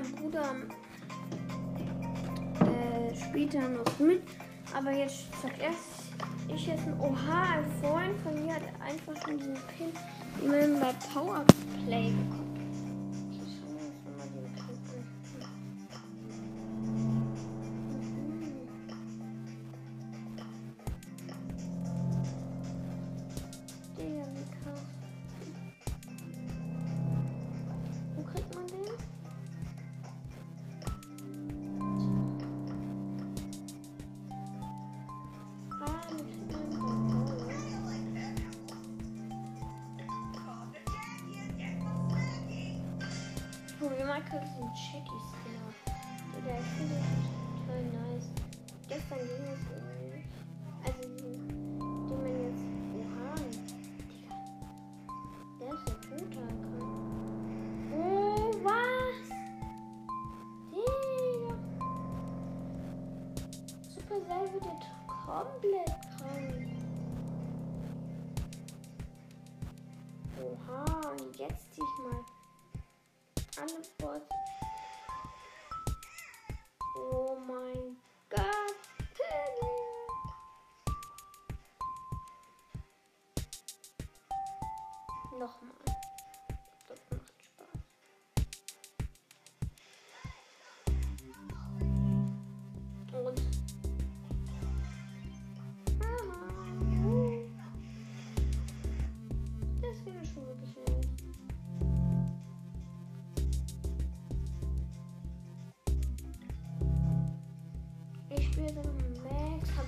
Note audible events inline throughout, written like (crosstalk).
mein Bruder äh, später noch mit. Aber jetzt sag erst ich jetzt ein Oha, ein Freund von mir hat einfach schon diesen Pin, den bei Powerplay bekommen.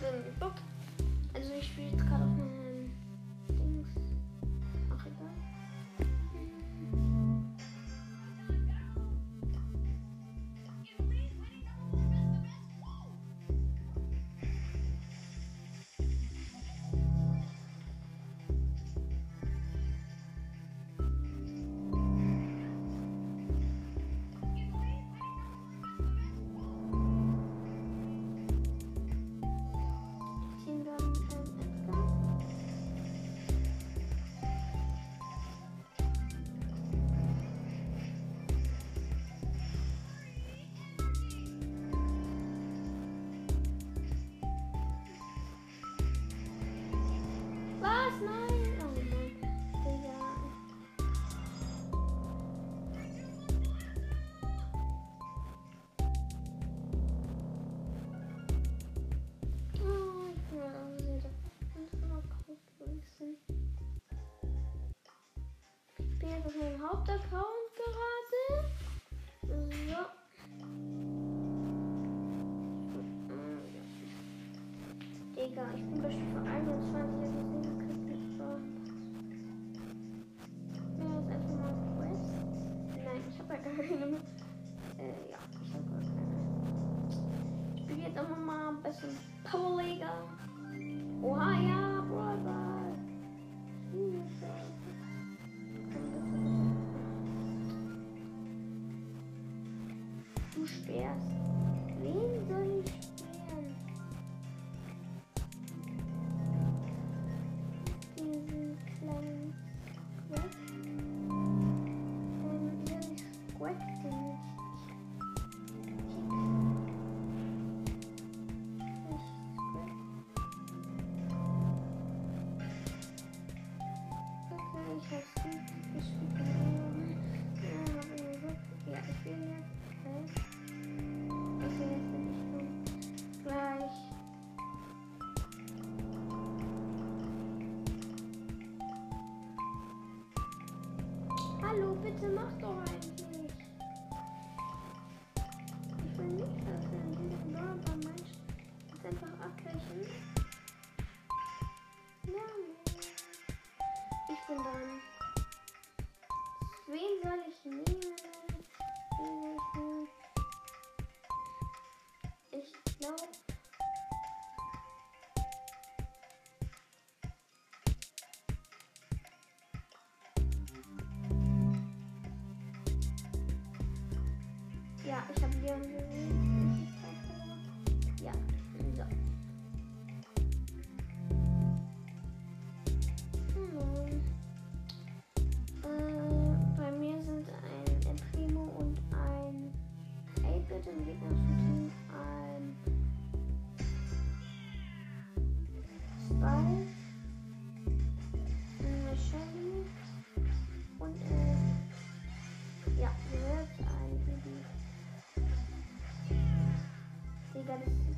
Rücken. Also ich spiele gerade. ich meinem Hauptaccount gerade. So. Digga, ich bin bestimmt für 21, also ich hab's nicht gekriegt. So. Ich. Nein, ich hab ja keine. Äh, ich bin jetzt aber mal ein bisschen Power Hallo, bitte mach doch einen. Ya, sampai jumpa. guys.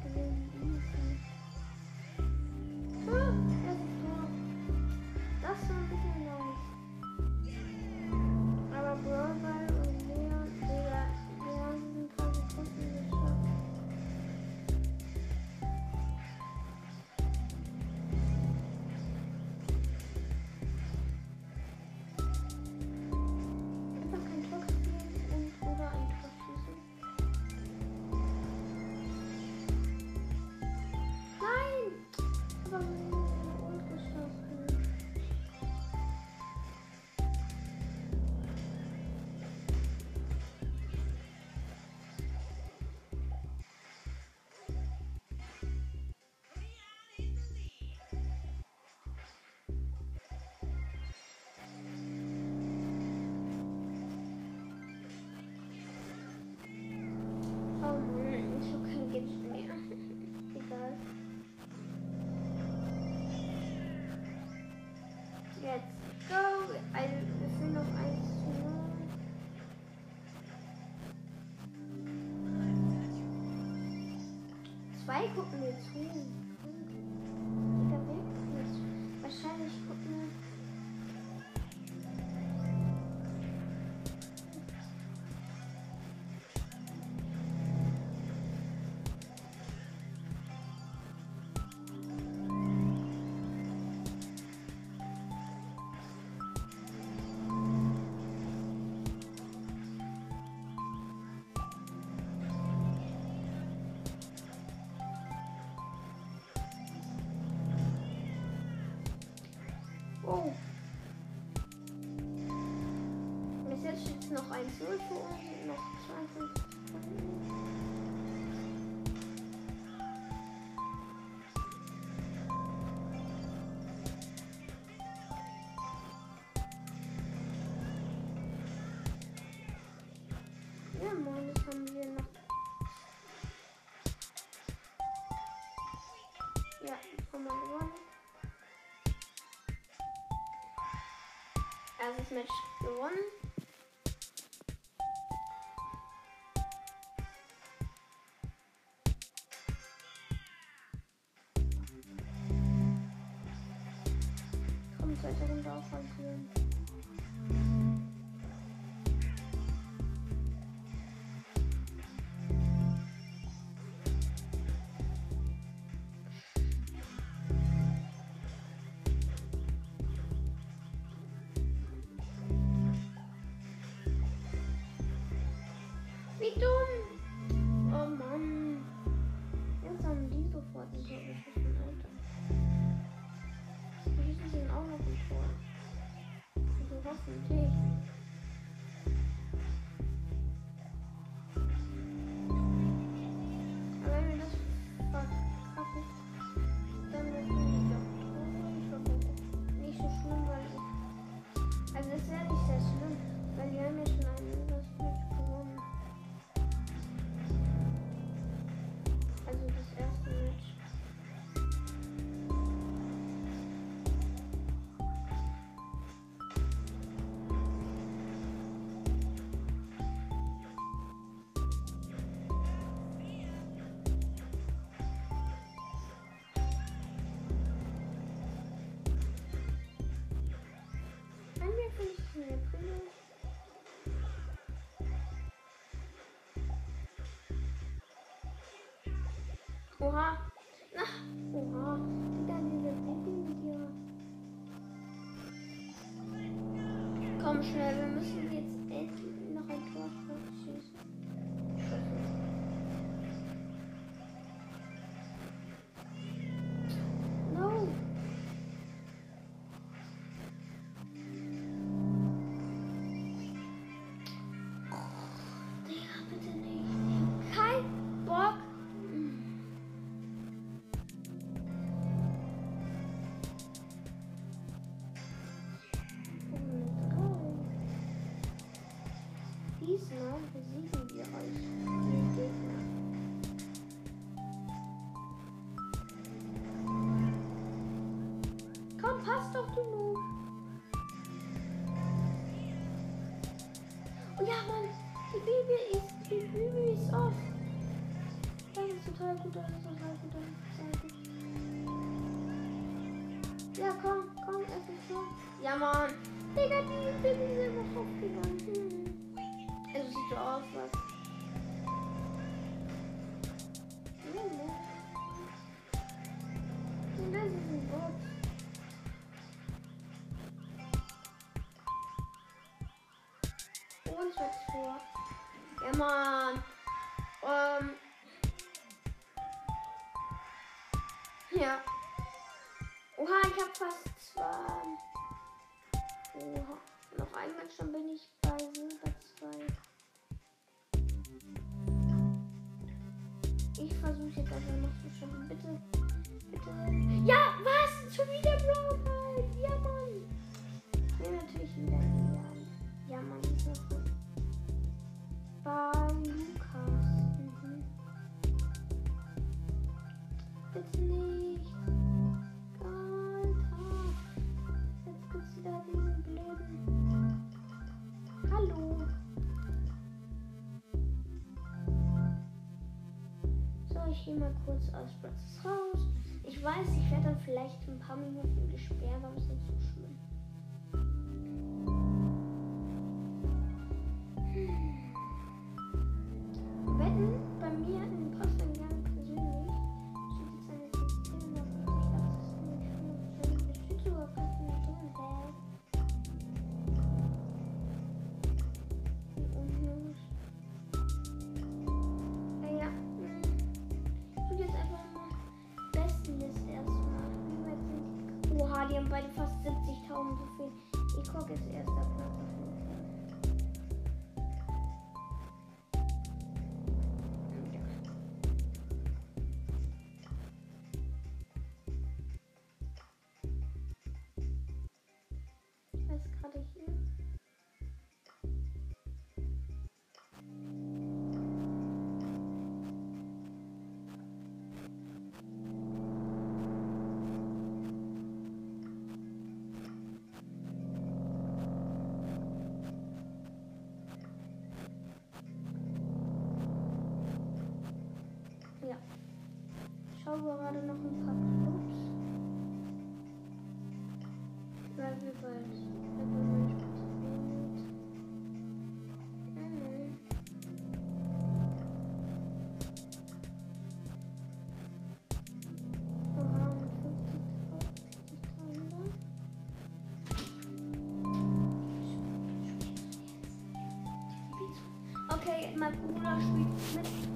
Drei gucken mir zu. Oh. Bis jetzt steht es noch 1-0 für uns. Noch 20 Tagesmatch gewonnen. Oha. Na, oha. Da diese Puppen hier. Komm schnell, wir müssen Diesmal besiegen wir euch, die Gegner. Komm, passt doch, du Noob. Oh ja, Mann, die Bibi ist, die Bibi ist off. Das ist total gut, das ist total gut, das ist total gut. Ja, komm, komm, es ist so. Ja, Mann. Digga, die Bibi ist einfach aufgegangen. Hm. So. Und das ist ein Bot. Und was vor. Ja, Mann. Ähm. Ja. Oha, ich hab fast zwei. Oha. Noch ein Match, dann bin ich bei Silber 2. Ich versuche jetzt einfach noch zu schaffen. Bitte. Bitte. Ja, was? Schon wieder Brawl Ja, Mann. Ja, natürlich wieder. Ja, Mann. Ist noch gut. Bei ich gehe mal kurz aus Brothers raus. Ich weiß, ich werde dann vielleicht ein paar Minuten gesperrt, aber es ist nicht so schlimm. Schaue gerade noch ein paar Clubs. Weil wir bald. weil wir bald spielen. Oha, und 50.000. Okay, mein Bruder spielt mit.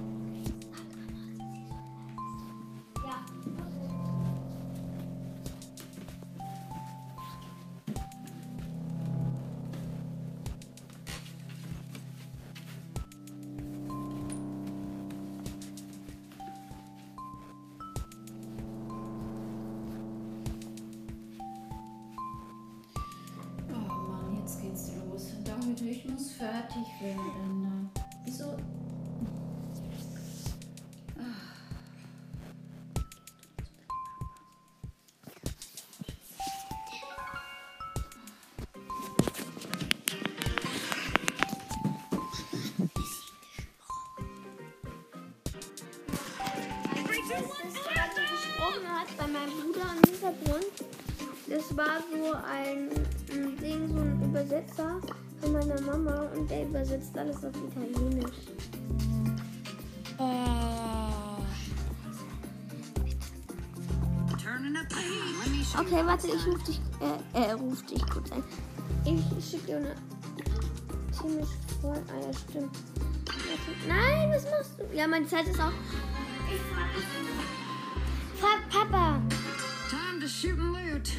Alles auf Italienisch. Show Okay, warte, ich ruf dich, äh, äh, ruf dich kurz ein. Ich schicke dir eine ziemlich voll. Ah ja, stimmt. Nein, was machst du? Ja, meine Zeit ist auch. Ich frag Papa. Time to shoot and loot.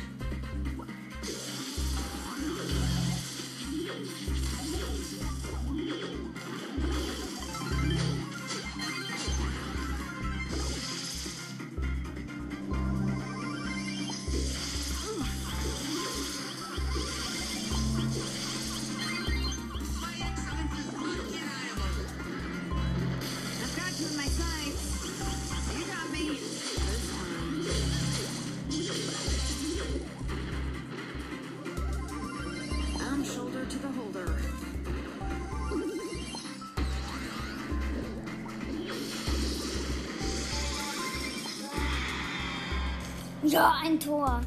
Ein Tor.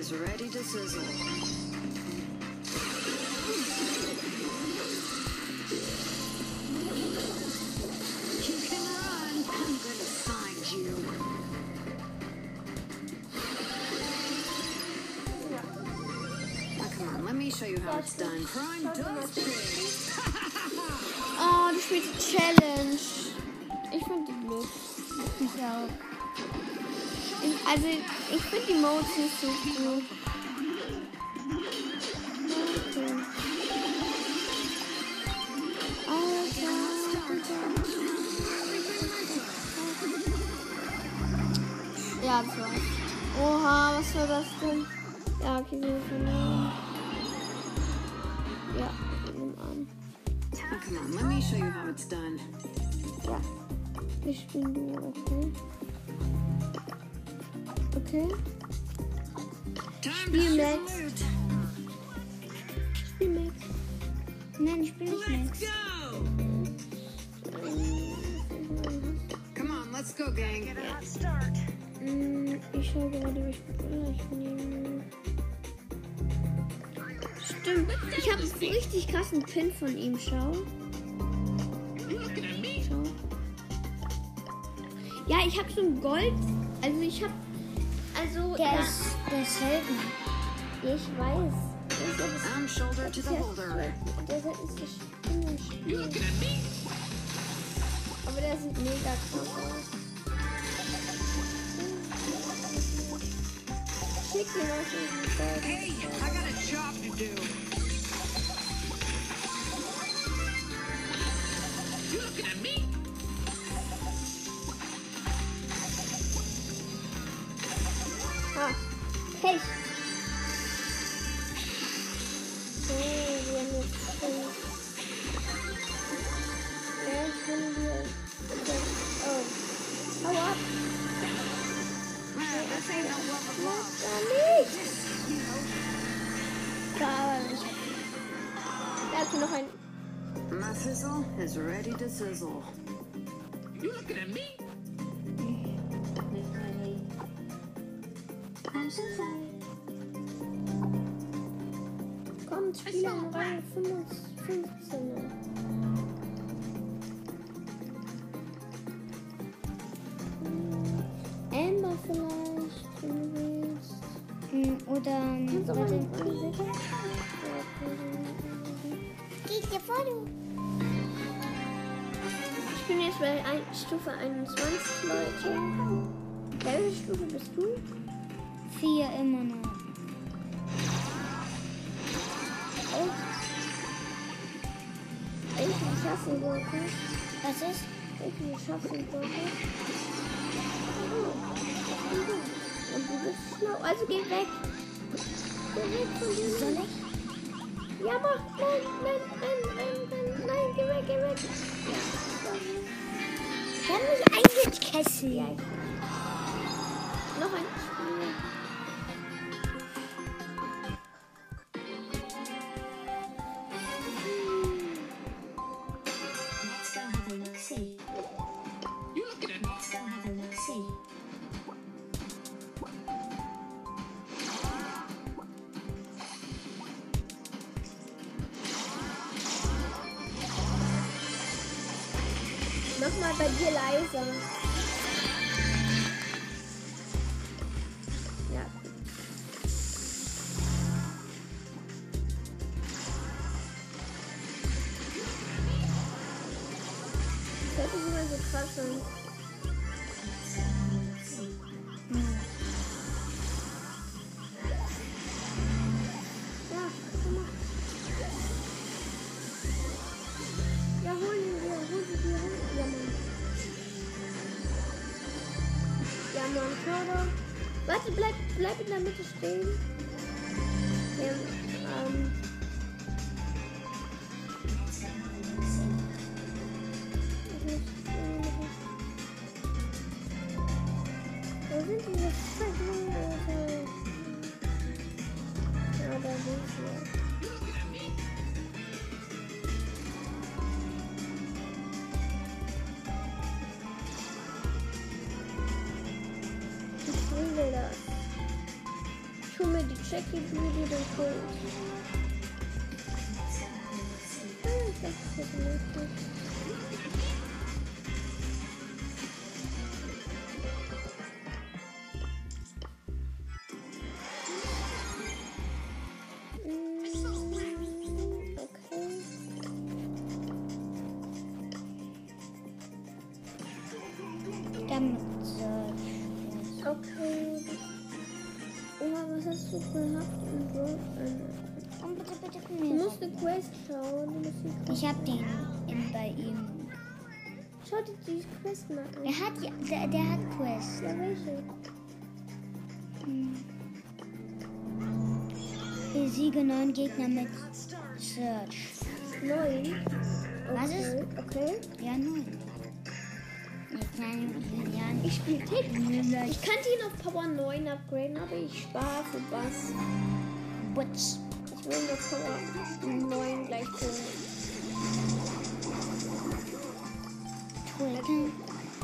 Is ready to sizzle. You can run. I'm gonna find you. Come on, let me show you how it's done. Crime does pay. (laughs) Oh, du spielst die Challenge. Ich finde die blöd. Ich auch. Also, ich finde die Modes nicht so gut. Ja, das war's. Oha, was war das denn? Ja, okay, wir verloren. Ja, nimm an. Come on, let me show you how it's done. Ja. Ich spiele du, okay. Okay. Time Spiel Max. Spiel Max. Nein, ich bin nicht go. Come on, let's go, gang. Mm, Ich schaue gerade, wie ich ich nehme. Stimmt. Ich habe einen richtig krassen Pin von ihm. Schau. Schau. Ja, ich habe so ein Gold. Also ich habe. Der ja, ist, der ist selten. ich weiß. Das ist I'm shoulder Das to ist the holder. der ist dem Spiel. Aber der sieht mega krass aus. Schick Hey, I got a job to do. Ein. My fizzle is ready to sizzle. Ein, Stufe 21, Leute. Welche Stufe bist du? Vier immer noch. Echt? Echt, wie schaffen das? Was ist? Echt, wie schaffen wir das? Und du bist schlau. Also geh weg. Geh weg von dir. Soll ich? Ja, mach. Nein, nein, nein, nein, nein, nein, geh weg, geh weg. Have a look see. Mach mal bei dir leiser. Jackie Beauty den Kult. Ah, ich dachte, Quest mal an. Der hat ja, der, der hat Quest. Ja, welche? Besiege neun Gegner mit Search. Neun. Was Okay, ist? Okay. Ja, neun. Ich spiele Tick. Ich könnte ihn auf Power 9 upgraden, aber ich spare für Bass. Butz. Ich will ihn auf Power 9 gleich holen.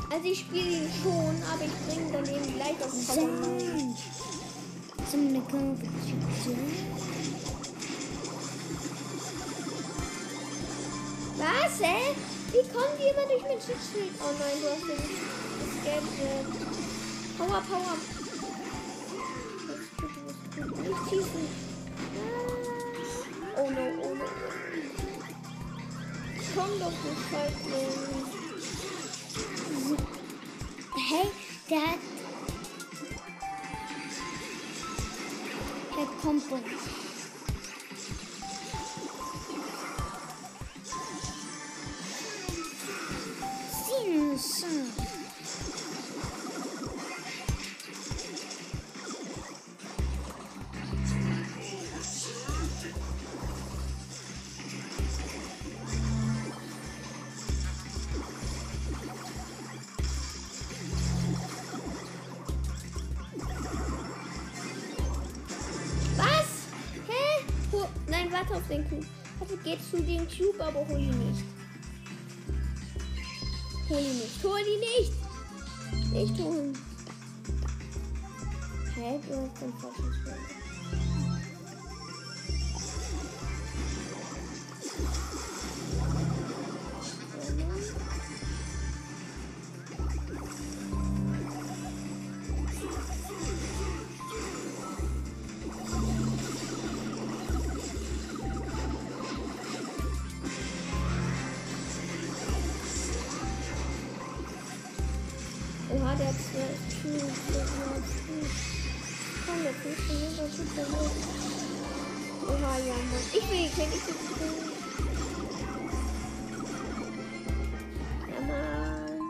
Also ich spiele ihn schon, aber ich bringe ihn dann eben gleich auf Power 9. Senf. Zum Competition. Was, hä? Wie kommen die immer durch mein Schutzschild? Oh nein, du hast den das Gadget. Power, Power. Nicht schießen. Ah. Oh no, oh no. Komm doch, du Feigling. Hey, der hat. Dem Cube, aber hol ihn nicht. Hol ihn nicht. Hol ihn nicht. Nicht holen. Hä? Du hast den falschen Spieler. Oha, der zwei Cubes. Komm, jetzt nicht schon wieder super los. Oha, ja, Mann. Ich will ihn ich will ihn Ja, Mann.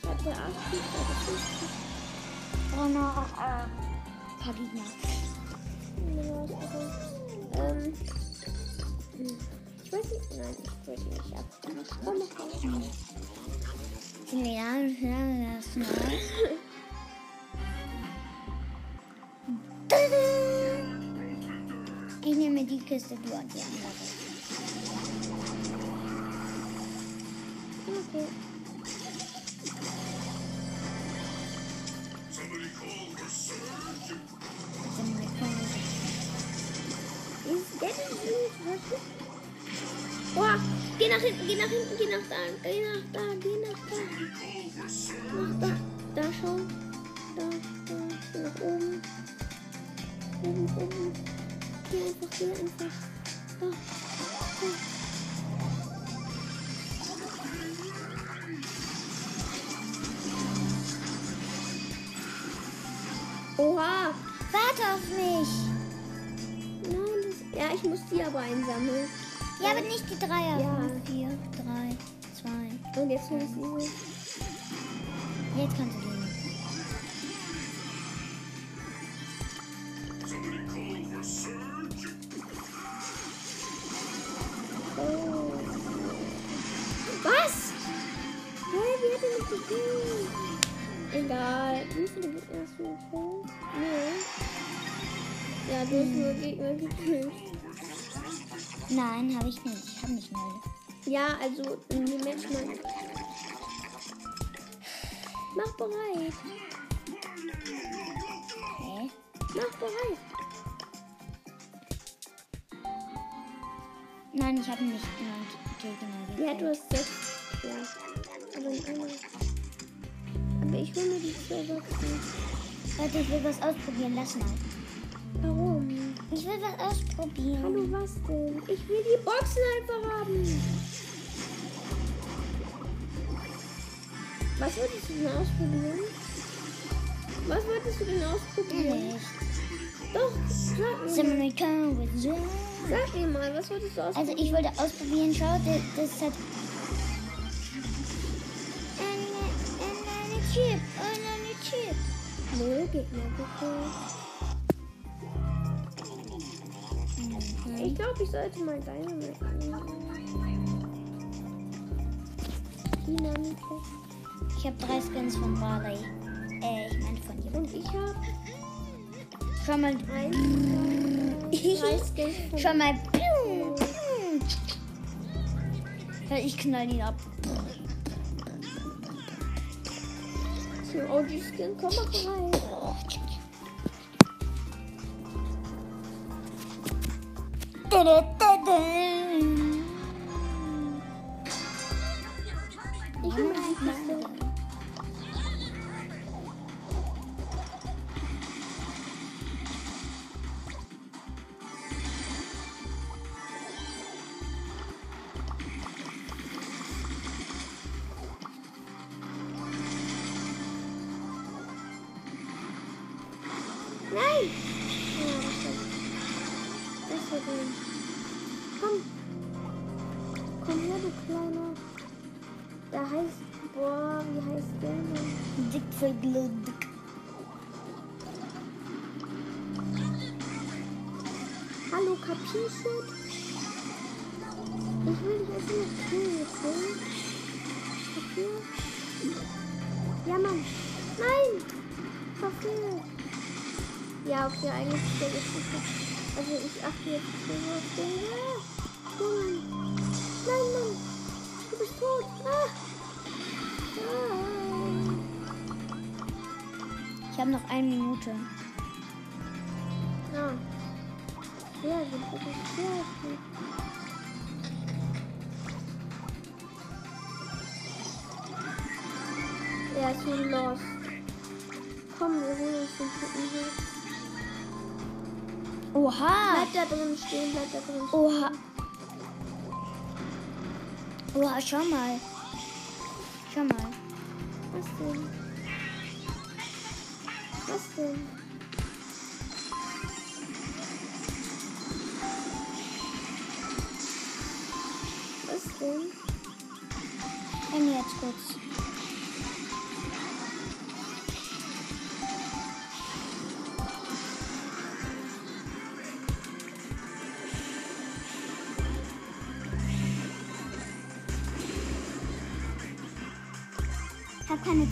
Ich hatte acht Cubes, aber fünf Oh no, äh, paar Gegner. Ähm. hm. Ich nicht. Nein, ich ihn nicht ab. Komm, mach komm. Ja, ja, das mal. Ich nehme die Kiste, du und die andere. Okay. Ist der denn? Boah, geh nach hinten, geh nach hinten, geh nach da, geh nach da, geh Oha! Warte auf mich. Nein, das, ja, ich muss die aber einsammeln. Ja, aber nicht die Dreier. Ja. Fünf, vier, drei, zwei. Und jetzt muss ich diese. Jetzt kannst du die nur Gegner gekillt. Nein, habe ich nicht. Ich habe nicht null. Ja, also in die Menschen. Mach bereit. Hä? Mach bereit. Nein, ich habe nicht genannt. Genau, ja, du hast das. Ja. Aber, aber ich will mir die Silberbox nicht. Warte, ich will was ausprobieren. Lass mal. Ich will was ausprobieren. Hallo, was denn? Ich will die Boxen einfach haben. Was wolltest du denn ausprobieren? Was wolltest du denn ausprobieren? Nicht. Doch, sag mir. Sag mir mal, was wolltest du ausprobieren? Also ich wollte ausprobieren, schau, das, das hat eine, eine Chip, eine Chip. Null Gegner, bitte. Ich glaube, ich sollte mal deine mitnehmen. Ich habe drei Skins von Barley. Äh, ich meine von dir. Und ich habe Schau mal. zwei, drei Skins (laughs) von Schau mal. Ich knall ihn ab. Zum OG-Skin. Komm mal rein. Ich Ja, okay, eigentlich ist der nicht so- Also ich achte jetzt so auf den. Ja. Mann. Nein, Mann. Du bist tot. Ah. Nein. Ich habe noch eine Minute. Ja. Sehr gut, das ist sehr gut. Er ist so lost. Oha! Bleib da drin stehen, bleib da drin stehen. Oha! Oha, schau mal. Schau mal. Was denn? Was denn?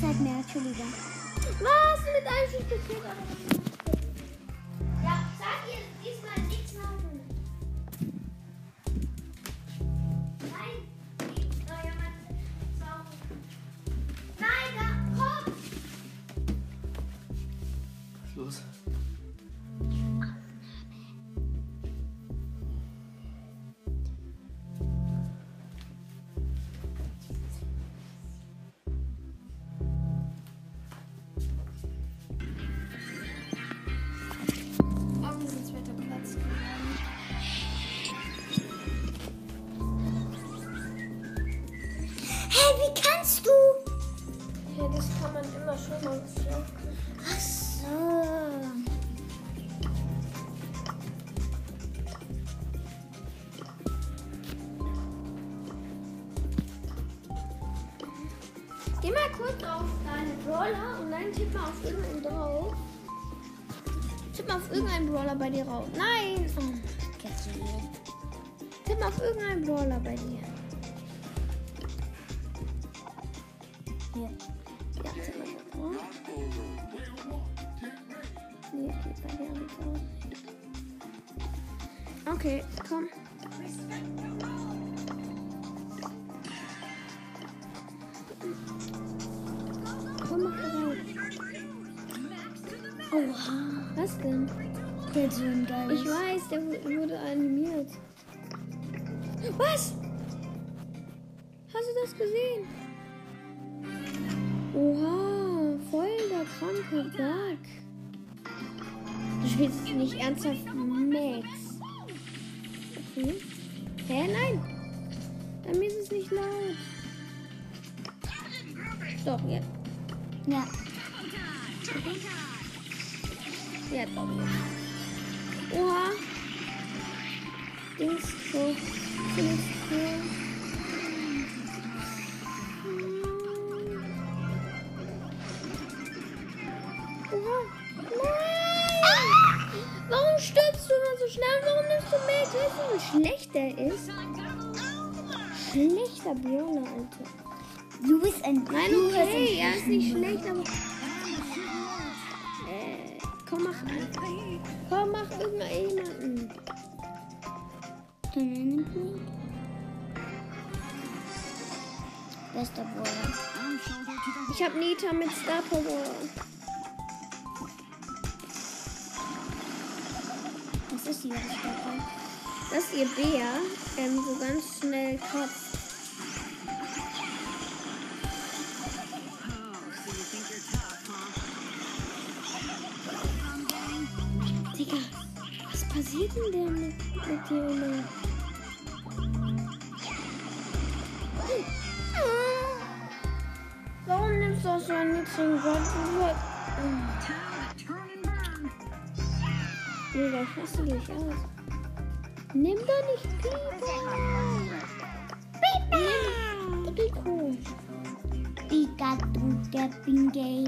Ich habe keine Zeit mehr, Entschuldigung. Was mit einem Schiff kurz auf deine Brawler und dann tipp mal auf irgendeinen drauf. Tipp mal auf irgendeinen Brawler bei dir rauf. Nein! Oh, tipp mal auf irgendeinen Brawler bei dir. Hier. Ja, tipp mal drauf. Nee, okay, bei dir auch. Okay. Komm, Der ist so ein geiles. Ich weiß, der wu- wurde animiert. Was? Hast du das gesehen? Oha, voll der kranke Bug. Du spielst nicht ernsthaft Max. Okay. Hä, nein. Mir ist es nicht laut. Doch, jetzt. Ja. Ja, doch. jetzt. Oha. Dings so. Dings so. Oha. Nein! Warum stirbst du immer so schnell? Warum nimmst du mit? Weißt du, wie schlecht der ist? Schlechter Brawler, Alter. Du bist ein. Nein, okay, er ist nicht schlecht, aber. Komm, mach. Komm, mach irgendjemanden. Bester Brawler. Ich hab Nita mit Star Power. Was ist hier? Was steht da? Das ist ihr Bär, ähm, so ganz schnell kratzt. Passiert denn der mit, mit dir immer? Warum nimmst du so einen niedrigen Gott? Digga, ich hasse dich aus. Nimm doch nicht Piper. Nimm Rico. Pikachu, der Pingay.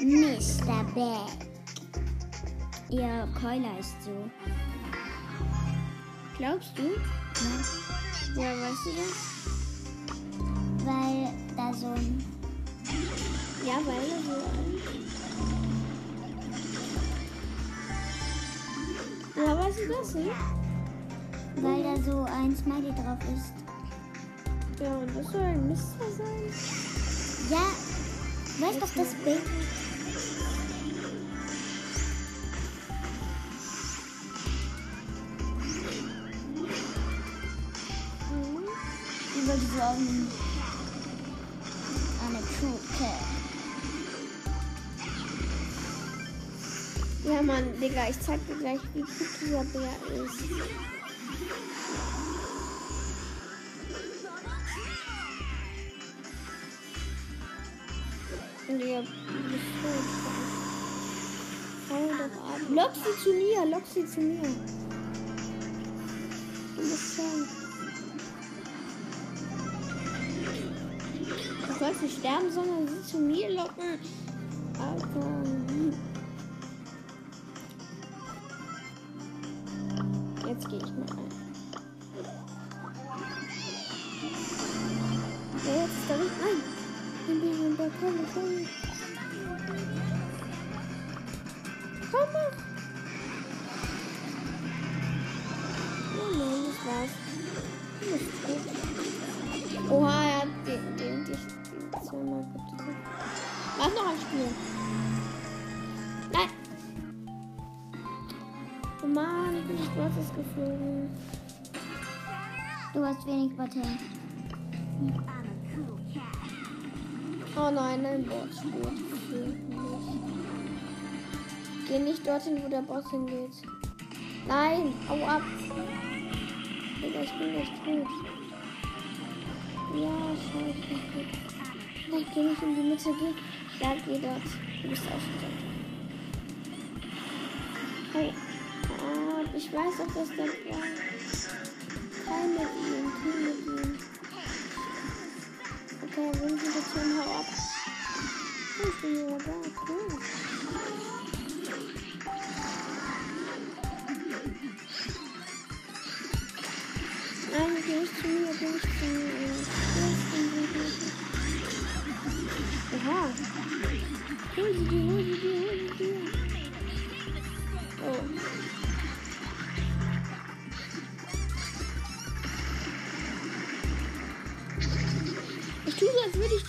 Mr. Bag. Ihr Keuler ist so. Glaubst du? Ja, weißt du das? Weil da so ein. Ja, weil er so Ja, weißt du das nicht? Weil da so ein Smiley drauf ist. Ja, und das soll ein Mister sein? Ja, weißt doch das Bild? Digga, ich zeig dir gleich, wie gut dieser Bär ist. Ab. Lock sie zu mir, lock sie zu mir. Du musst schon. Du sollst nicht sterben, sondern sie zu mir locken. Alter. Du hast wenig Patent. Oh nein, ein mich. Geh nicht dorthin, wo der Boss hingeht. Nein, hau ab. Ich bin echt tot. Ja, scheiße. Nein, geh nicht in die Mitte, geh. Ja, geh dort. Du bist tot. Hau ab. Ich weiß dass der war. Kein mit ihm, kein mit ihm. Okay, wenn sie das tun, hau ab. Ich bin wieder da, cool. Nein, mir, geh nicht zu mir. Mir, geh nicht zu mir. Oha. Hol sie dir, hol sie dir, hol sie dir. Oh.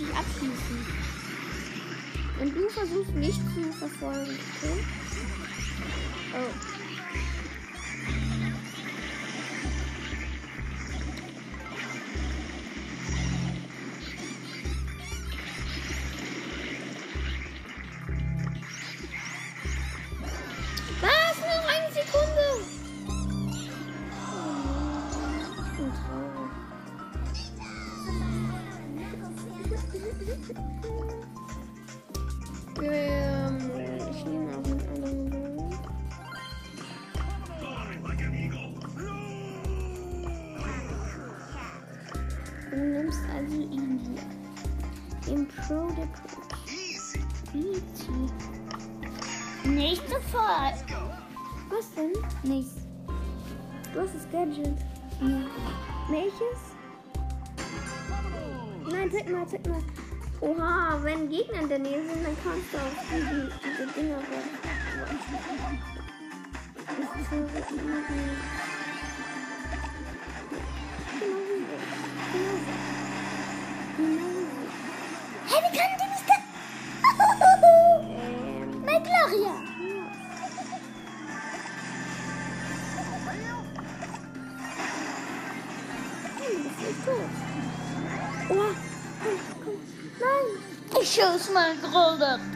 Dich abschießen. Und du versuchst mich zu verfolgen, okay? Oh. Sofort. Was denn? Nichts. Du hast das Gadget. Ja. Welches? Nein, zeig mal, zeig mal. Oha, wenn Gegner in der Nähe sind, dann kannst du auch die, die, diese Dinger weg. Das ist so Nein. Ich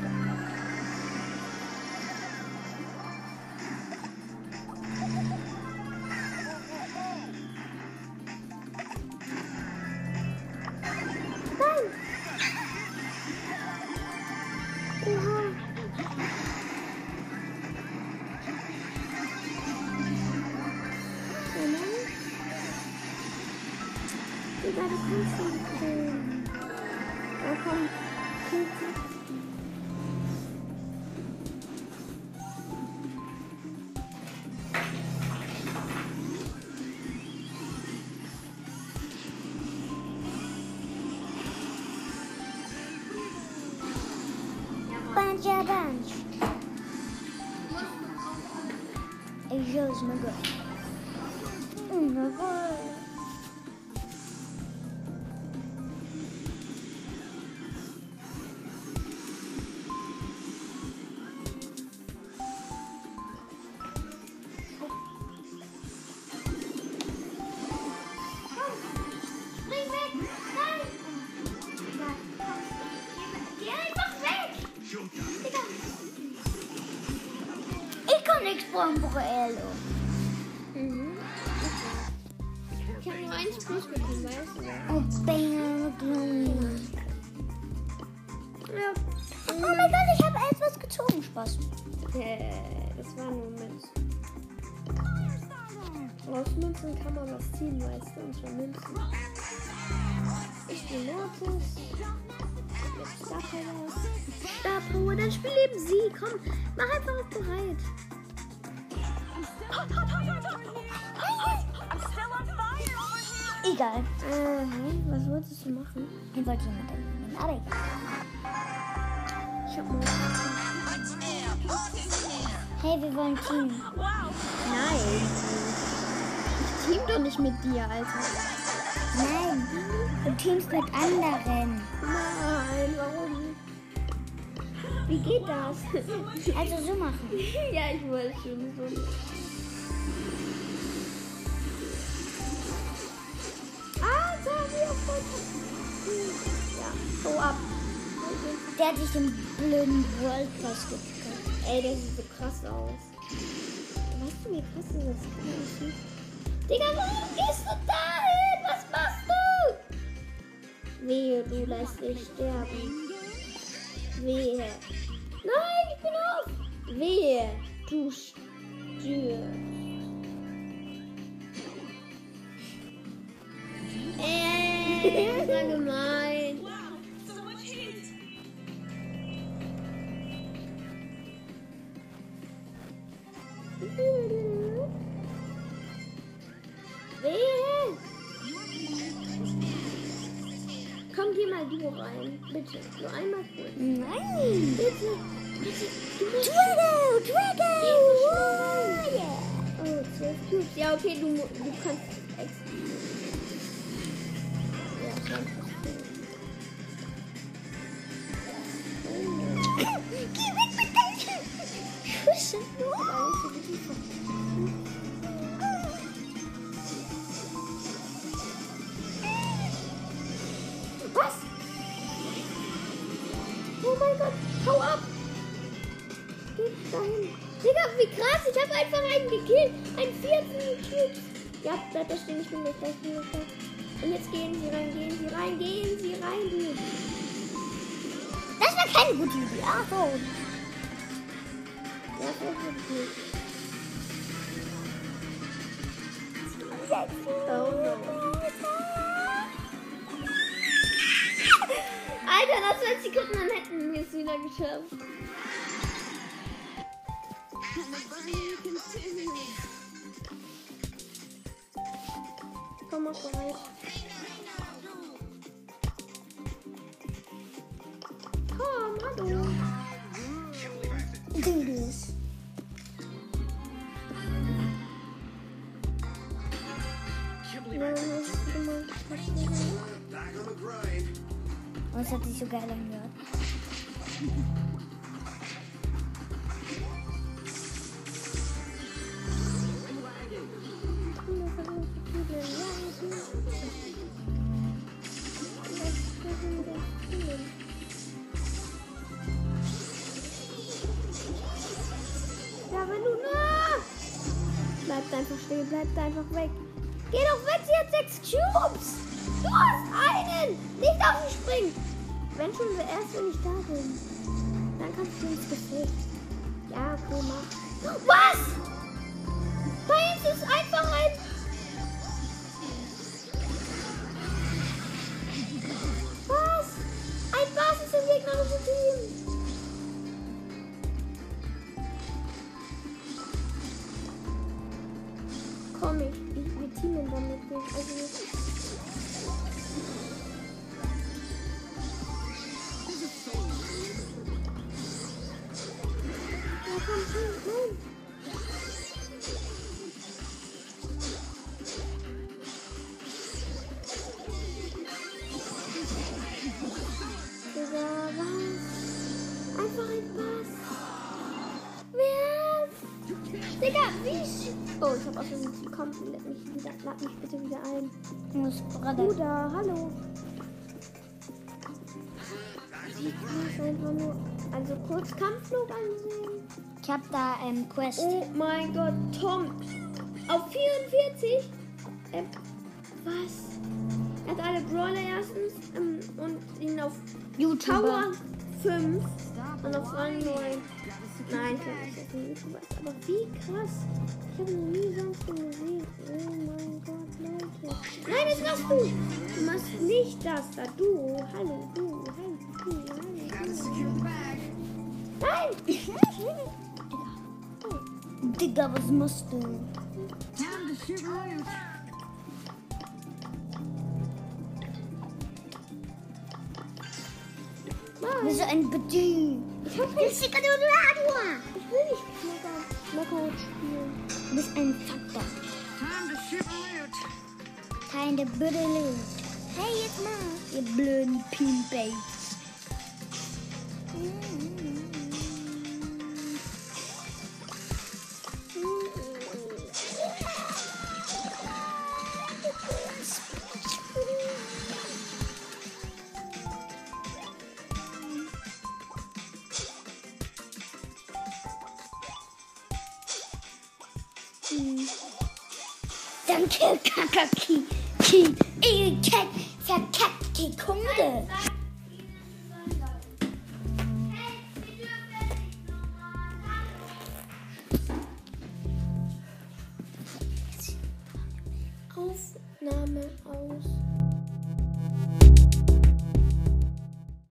Bunch a bunch. Ich schuss mal Grolle. Oh Gott. Spring machen? Ich wollte jemanden nehmen, aber egal. Ich hab Mortis. Hey, wir wollen Team. Nein. Ich team doch nicht mit dir, Alter. Nein, du teamst mit anderen. Nein, warum? Wie geht das? Also so machen. ja, ich wollte schon so. Wie auf Ja, so ab. Der hat sich den blöden World Pass gekauft. Ey, der sieht so krass aus. Weißt du, wie krass dieser Skin aussieht? Digga, warum gehst du dahin? Was machst du? Wehe, du lässt dich sterben. Wehe. Nein, ich bin auf. Wehe, du stirbst. Ey, das war gemein. Wehe. Komm, geh mal du rein. Bitte. Nur einmal kurz. Nein. Bitte. Bitte. Drago, Drago. So schnell rein. Oh, 12 Cubes. Ja, okay, du, du kannst extra. Ja, 20 (laughs) Schüssen. Was? Oh mein Gott, hau ab! Geh dahin. Digga, wie krass, ich habe einfach einen gekillt. Einen vierten Cubes. Ja, bleib da stehen, ich bin gleich gleich. Und jetzt gehen sie rein, gehen sie rein, gehen sie rein, du. keine gute Idee. Ach Alter, das 20 Sekunden, dann hätten wir es wieder geschafft. Komm mal vorbei. Komm, hallo. So geil angehört. Ja, wenn du. Ah! Bleibt einfach stehen, bleibt einfach weg. Geh doch weg, sie hat sechs Cubes. Du hast einen. Nicht auf mich springen. Wenn schon, erst wenn ich da bin. Dann kannst du ins Gesicht. Ja, okay, mach. Was? Bei kommen. Lad mich, wieder, lad mich bitte wieder ein. Ich muss Bruder. Hallo. Wie krass, einfach nur. Also kurz Kampfflug ansehen. Ich hab da ähm, Quest. Oh mein Gott, Tom. Auf 44? Äh, was? Er hat alle Brawler erstens ähm, und ihn auf YouTuber. Power 5 und auf Rang 9. Nein, das ein YouTuber. Aber wie krass. Ich habe noch nie sonst so gesehen. Oh mein Gott, Leute. Nein, das machst du. Du machst nicht das da. Du. Hallo, du. Hallo, du. Hallo, du. Nein. Digga, was musst du? Nein. Wieso ein Beding? Ich hab nicht. Ich will nicht Knockout, spielen. Du bist ein Faktor. Time to shoot loot. Keine Büdele. Hey, jetzt mal. Ihr blöden Pimbates. Danke,